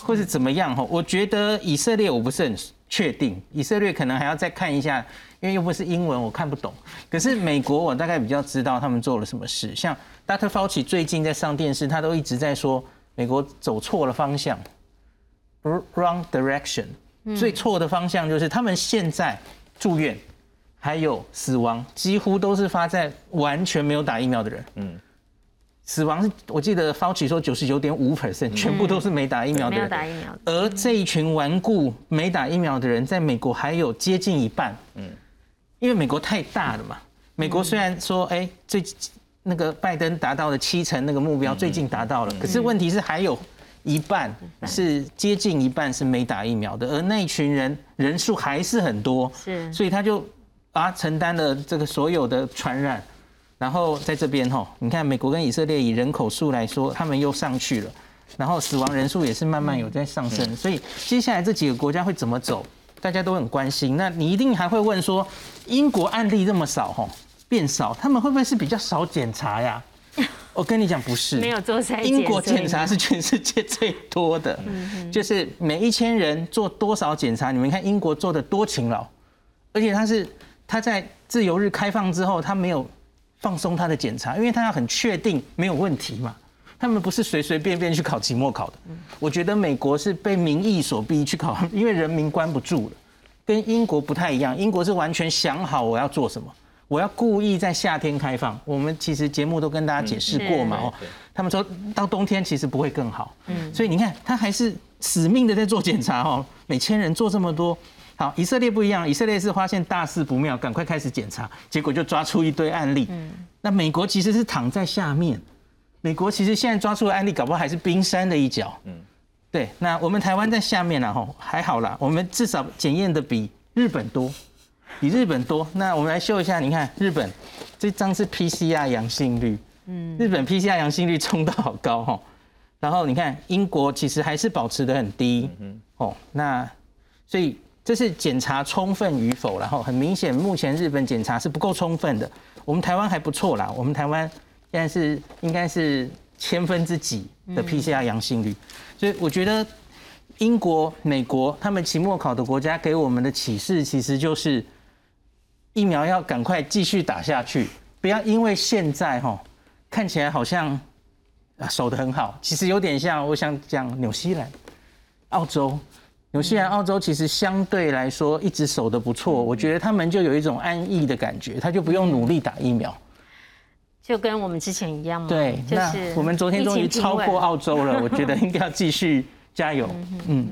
或是怎么样哈？我觉得以色列我不是很确定，以色列可能还要再看一下。因为又不是英文，我看不懂。可是美国，我大概比较知道他们做了什么事。像 Dr. Fauci 最近在上电视，他都一直在说美国走错了方向，wrong direction。最错的方向就是他们现在住院还有死亡，几乎都是发在完全没有打疫苗的人。嗯，死亡是我记得 Fauci 说九十九点五 percent，全部都是没打疫苗的人。没有打疫苗。而这一群顽固没打疫苗的人，在美国还有接近一半。嗯。因为美国太大了嘛，美国虽然说，哎，最那个拜登达到了七成那个目标，最近达到了，可是问题是还有一半是接近一半是没打疫苗的，而那群人人数还是很多，是，所以他就啊承担了这个所有的传染，然后在这边哈，你看美国跟以色列以人口数来说，他们又上去了，然后死亡人数也是慢慢有在上升，所以接下来这几个国家会怎么走？大家都很关心，那你一定还会问说，英国案例这么少，吼变少，他们会不会是比较少检查呀？我跟你讲，不是，没有做筛英国检查是全世界最多的，就是每一千人做多少检查？你们看英国做的多勤劳，而且他是他在自由日开放之后，他没有放松他的检查，因为他要很确定没有问题嘛。他们不是随随便便去考期末考的，我觉得美国是被民意所逼去考，因为人民关不住了，跟英国不太一样，英国是完全想好我要做什么，我要故意在夏天开放。我们其实节目都跟大家解释过嘛，哦，他们说到冬天其实不会更好，嗯，所以你看他还是死命的在做检查哦，每千人做这么多。好，以色列不一样，以色列是发现大事不妙，赶快开始检查，结果就抓出一堆案例。嗯，那美国其实是躺在下面，美国其实现在抓出的案例，搞不好还是冰山的一角。嗯，对，那我们台湾在下面了吼，还好啦，我们至少检验的比日本多，比日本多。那我们来秀一下，你看日本这张是 PCR 阳性率，嗯，日本 PCR 阳性率冲到好高哈，然后你看英国其实还是保持的很低，嗯，哦，那所以。这是检查充分与否，然后很明显，目前日本检查是不够充分的。我们台湾还不错啦，我们台湾现在是应该是千分之几的 PCR 阳性率，所以我觉得英国、美国他们期末考的国家给我们的启示，其实就是疫苗要赶快继续打下去，不要因为现在哈看起来好像啊守得很好，其实有点像我想讲纽西兰、澳洲。纽西兰、澳洲其实相对来说一直守得不错，我觉得他们就有一种安逸的感觉，他就不用努力打疫苗，就跟我们之前一样嘛。对，那我们昨天终于超过澳洲了，我觉得应该要继续加油。嗯，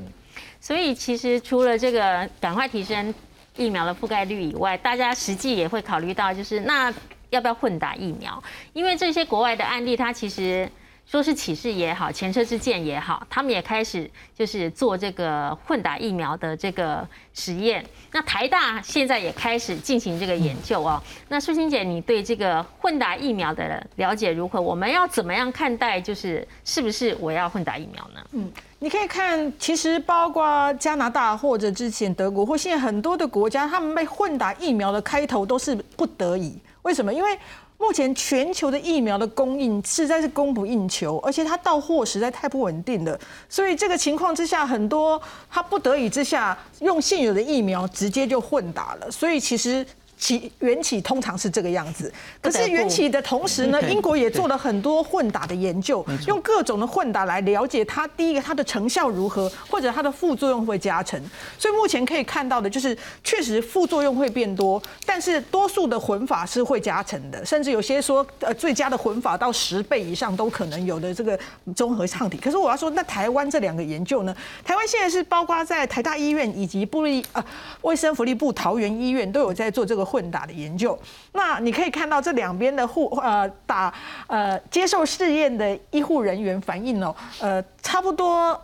所以其实除了这个赶快提升疫苗的覆盖率以外，大家实际也会考虑到，就是那要不要混打疫苗？因为这些国外的案例，它其实。说是启示也好，前车之鉴也好，他们也开始就是做这个混打疫苗的这个实验。那台大现在也开始进行这个研究哦。那舒心姐，你对这个混打疫苗的了解如何？我们要怎么样看待？就是是不是我要混打疫苗呢？嗯，你可以看，其实包括加拿大或者之前德国或现在很多的国家，他们被混打疫苗的开头都是不得已。为什么？因为目前全球的疫苗的供应实在是供不应求，而且它到货实在太不稳定了。所以这个情况之下，很多他不得已之下用现有的疫苗直接就混打了。所以其实。起缘起通常是这个样子，可是缘起的同时呢，英国也做了很多混打的研究，用各种的混打来了解它第一个它的成效如何，或者它的副作用会加成。所以目前可以看到的就是，确实副作用会变多，但是多数的混法是会加成的，甚至有些说呃最佳的混法到十倍以上都可能有的这个综合抗体。可是我要说，那台湾这两个研究呢？台湾现在是包括在台大医院以及布利呃卫生福利部桃园医院都有在做这个。混打的研究，那你可以看到这两边的护呃打呃接受试验的医护人员反应哦，呃差不多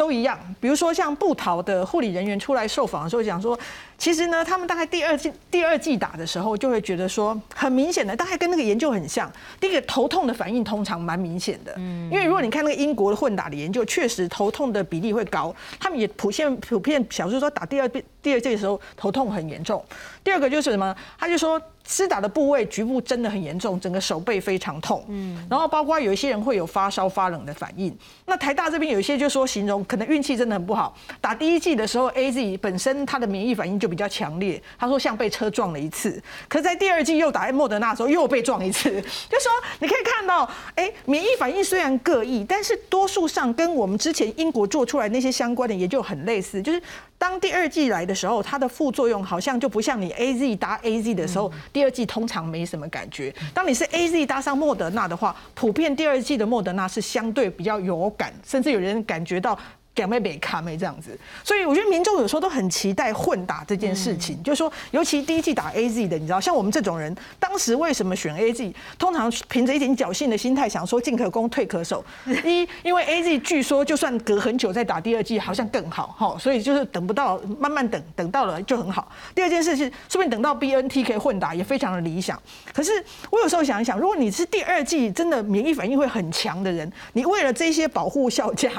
都一样。比如说像布桃的护理人员出来受访的时候讲说。其实呢，他们大概第二季第二季打的时候，就会觉得说很明显的，大概跟那个研究很像。第一个头痛的反应通常蛮明显的，嗯，因为如果你看那个英国的混打的研究，确实头痛的比例会高。他们也普遍普遍表示说，打第二遍第二季的时候头痛很严重。第二个就是什么？他就说施打的部位局部真的很严重，整个手背非常痛，嗯，然后包括有一些人会有发烧发冷的反应。那台大这边有一些就说形容可能运气真的很不好，打第一剂的时候 A Z 本身它的免疫反应就。比较强烈，他说像被车撞了一次，可是在第二剂又打莫德纳的时候又被撞一次，就说你可以看到，哎，免疫反应虽然各异，但是多数上跟我们之前英国做出来那些相关的研究很类似，就是当第二剂来的时候，它的副作用好像就不像你 A Z 打 A Z 的时候，第二季通常没什么感觉。当你是 A Z 搭上莫德纳的话，普遍第二季的莫德纳是相对比较有感，甚至有人感觉到。两妹北卡妹这样子，所以我觉得民众有时候都很期待混打这件事情，就是说，尤其第一季打 A Z 的，你知道，像我们这种人，当时为什么选 A Z？通常凭着一点侥幸的心态，想说进可攻退可守。一，因为 A Z 据说就算隔很久再打第二季，好像更好哈，所以就是等不到，慢慢等，等到了就很好。第二件事是，说不定等到 B N T 可以混打，也非常的理想。可是我有时候想一想，如果你是第二季真的免疫反应会很强的人，你为了这些保护效价，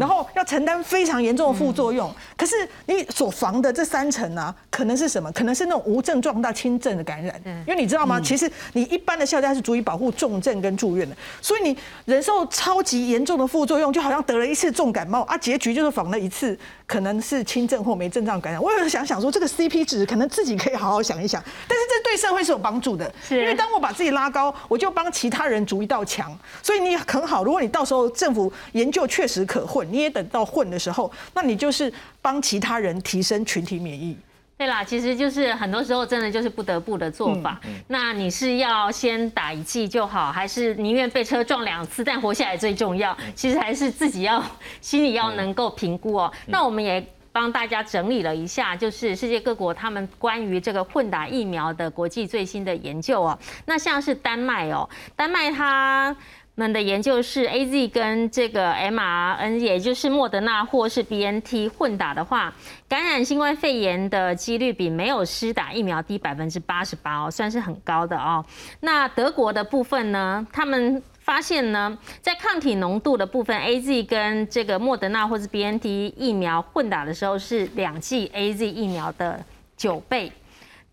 然后要承担非常严重的副作用，可是你所防的这三层呢，可能是什么？可能是那种无症状到轻症的感染。因为你知道吗？其实你一般的效价是足以保护重症跟住院的，所以你忍受超级严重的副作用，就好像得了一次重感冒啊，结局就是防了一次。可能是轻症或没症状感染，我有想想说这个 CP 值可能自己可以好好想一想，但是这对社会是有帮助的，因为当我把自己拉高，我就帮其他人筑一道墙，所以你很好。如果你到时候政府研究确实可混，你也等到混的时候，那你就是帮其他人提升群体免疫。对啦，其实就是很多时候真的就是不得不的做法。那你是要先打一剂就好，还是宁愿被车撞两次但活下来最重要？其实还是自己要心里要能够评估哦。那我们也帮大家整理了一下，就是世界各国他们关于这个混打疫苗的国际最新的研究哦。那像是丹麦哦，丹麦它。们的研究是 A Z 跟这个 M R N，也就是莫德纳或是 B N T 混打的话，感染新冠肺炎的几率比没有施打疫苗低百分之八十八哦，算是很高的哦。那德国的部分呢，他们发现呢，在抗体浓度的部分，A Z 跟这个莫德纳或是 B N T 疫苗混打的时候是两剂 A Z 疫苗的九倍。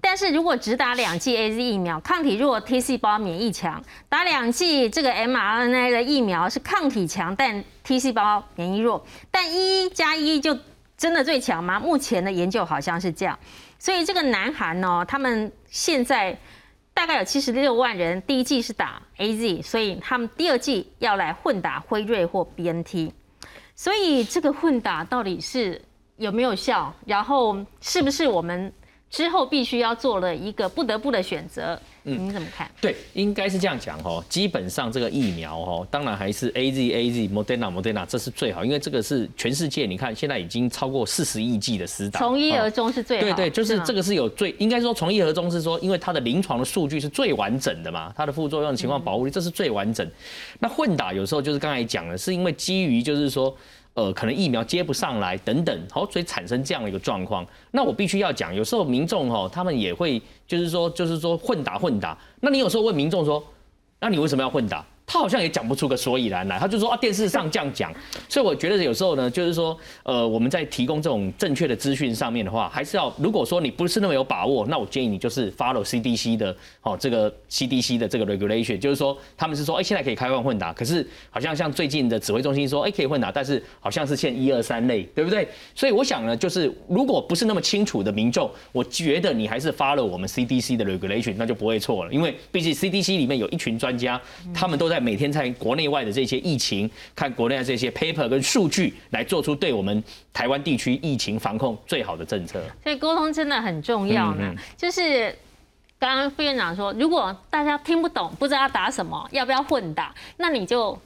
但是如果只打两剂 A Z 疫苗，抗体弱，T 细胞免疫强；打两剂这个 m R N A 的疫苗是抗体强，但 T 细胞免疫弱。但一加一就真的最强吗？目前的研究好像是这样。所以这个南韩呢，他们现在大概有七十六万人，第一剂是打 A Z，所以他们第二剂要来混打辉瑞或 B N T。所以这个混打到底是有没有效？然后是不是我们？之后必须要做了一个不得不的选择，嗯，你怎么看？对，应该是这样讲哦。基本上这个疫苗哦，当然还是 A Z A Z Moderna Moderna 这是最好，因为这个是全世界你看现在已经超过四十亿剂的施打，从一而终是最好。对对，就是这个是有最应该说从一而终是说，因为它的临床的数据是最完整的嘛，它的副作用情况保护率这是最完整。那混打有时候就是刚才讲的，是因为基于就是说。呃，可能疫苗接不上来等等，好，所以产生这样的一个状况。那我必须要讲，有时候民众哈，他们也会就是说，就是说混打混打。那你有时候问民众说，那你为什么要混打？他好像也讲不出个所以然来，他就说啊，电视上这样讲，所以我觉得有时候呢，就是说，呃，我们在提供这种正确的资讯上面的话，还是要，如果说你不是那么有把握，那我建议你就是 follow CDC 的，哦，这个 CDC 的这个 regulation，就是说他们是说，哎，现在可以开放混打，可是好像像最近的指挥中心说，哎，可以混打，但是好像是限一二三类，对不对？所以我想呢，就是如果不是那么清楚的民众，我觉得你还是 follow 我们 CDC 的 regulation，那就不会错了，因为毕竟 CDC 里面有一群专家，他们都在。每天在国内外的这些疫情，看国内的这些 paper 跟数据，来做出对我们台湾地区疫情防控最好的政策。所以沟通真的很重要呢。就是刚刚副院长说，如果大家听不懂，不知道打什么，要不要混打，那你就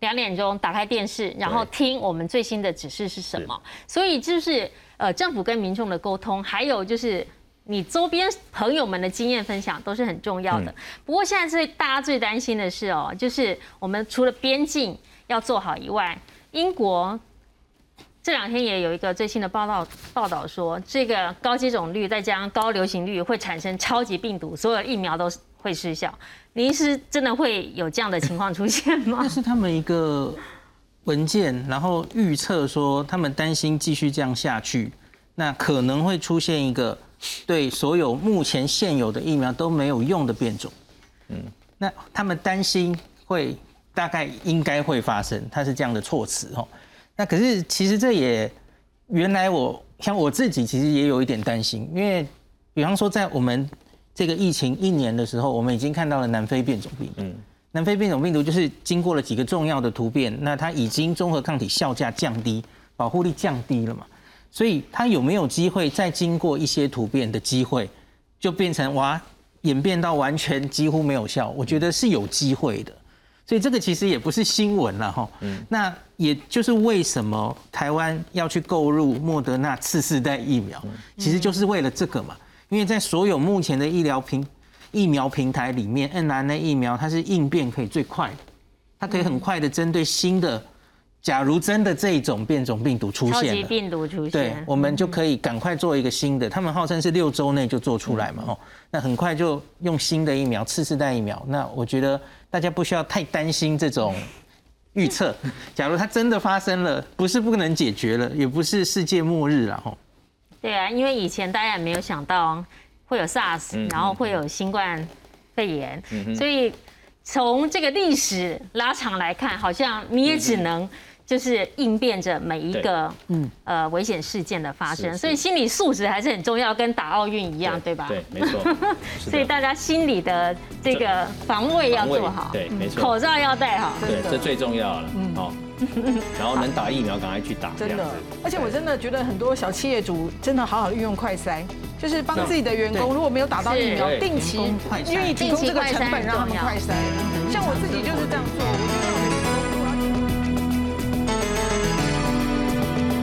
两点钟打开电视，然后听我们最新的指示是什么。所以就是呃，政府跟民众的沟通，还有就是。你周边朋友们的经验分享都是很重要的。不过现在最大家最担心的是哦，就是我们除了边境要做好以外，英国这两天也有一个最新的报道报道说，这个高接种率再加上高流行率会产生超级病毒，所有疫苗都会失效。您是真的会有这样的情况出现吗？那是他们一个文件，然后预测说他们担心继续这样下去，那可能会出现一个。对所有目前现有的疫苗都没有用的变种，嗯，那他们担心会大概应该会发生，它是这样的措辞哦。那可是其实这也原来我像我自己其实也有一点担心，因为比方说在我们这个疫情一年的时候，我们已经看到了南非变种病毒，嗯，南非变种病毒就是经过了几个重要的突变，那它已经综合抗体效价降低，保护力降低了嘛。所以它有没有机会再经过一些突变的机会，就变成哇演变到完全几乎没有效？我觉得是有机会的。所以这个其实也不是新闻了哈。嗯。那也就是为什么台湾要去购入莫德纳次世代疫苗，其实就是为了这个嘛。因为在所有目前的医疗平疫苗平台里面，mRNA 疫苗它是应变可以最快的，它可以很快的针对新的。假如真的这种变种病毒出现了，病毒出现，对，我们就可以赶快做一个新的。他们号称是六周内就做出来嘛，哦，那很快就用新的疫苗，次世代疫苗。那我觉得大家不需要太担心这种预测。假如它真的发生了，不是不能解决了，也不是世界末日了，吼。对啊，因为以前大家也没有想到会有 SARS，然后会有新冠肺炎，所以从这个历史拉长来看，好像你也只能。就是应变着每一个嗯呃危险事件的发生，所以心理素质还是很重要，跟打奥运一样，对吧？对，没错。所以大家心理的这个防卫要做好，对，没错。口罩要戴好，对，这最重要了。嗯，好。然后能打疫苗赶快去打，真的。，而且我真的觉得很多小企业主真的好好运用快筛，就是帮自己的员工如果没有打到疫苗，定期愿意提供这个成本让他们快筛。像我自己就是这样做，我觉得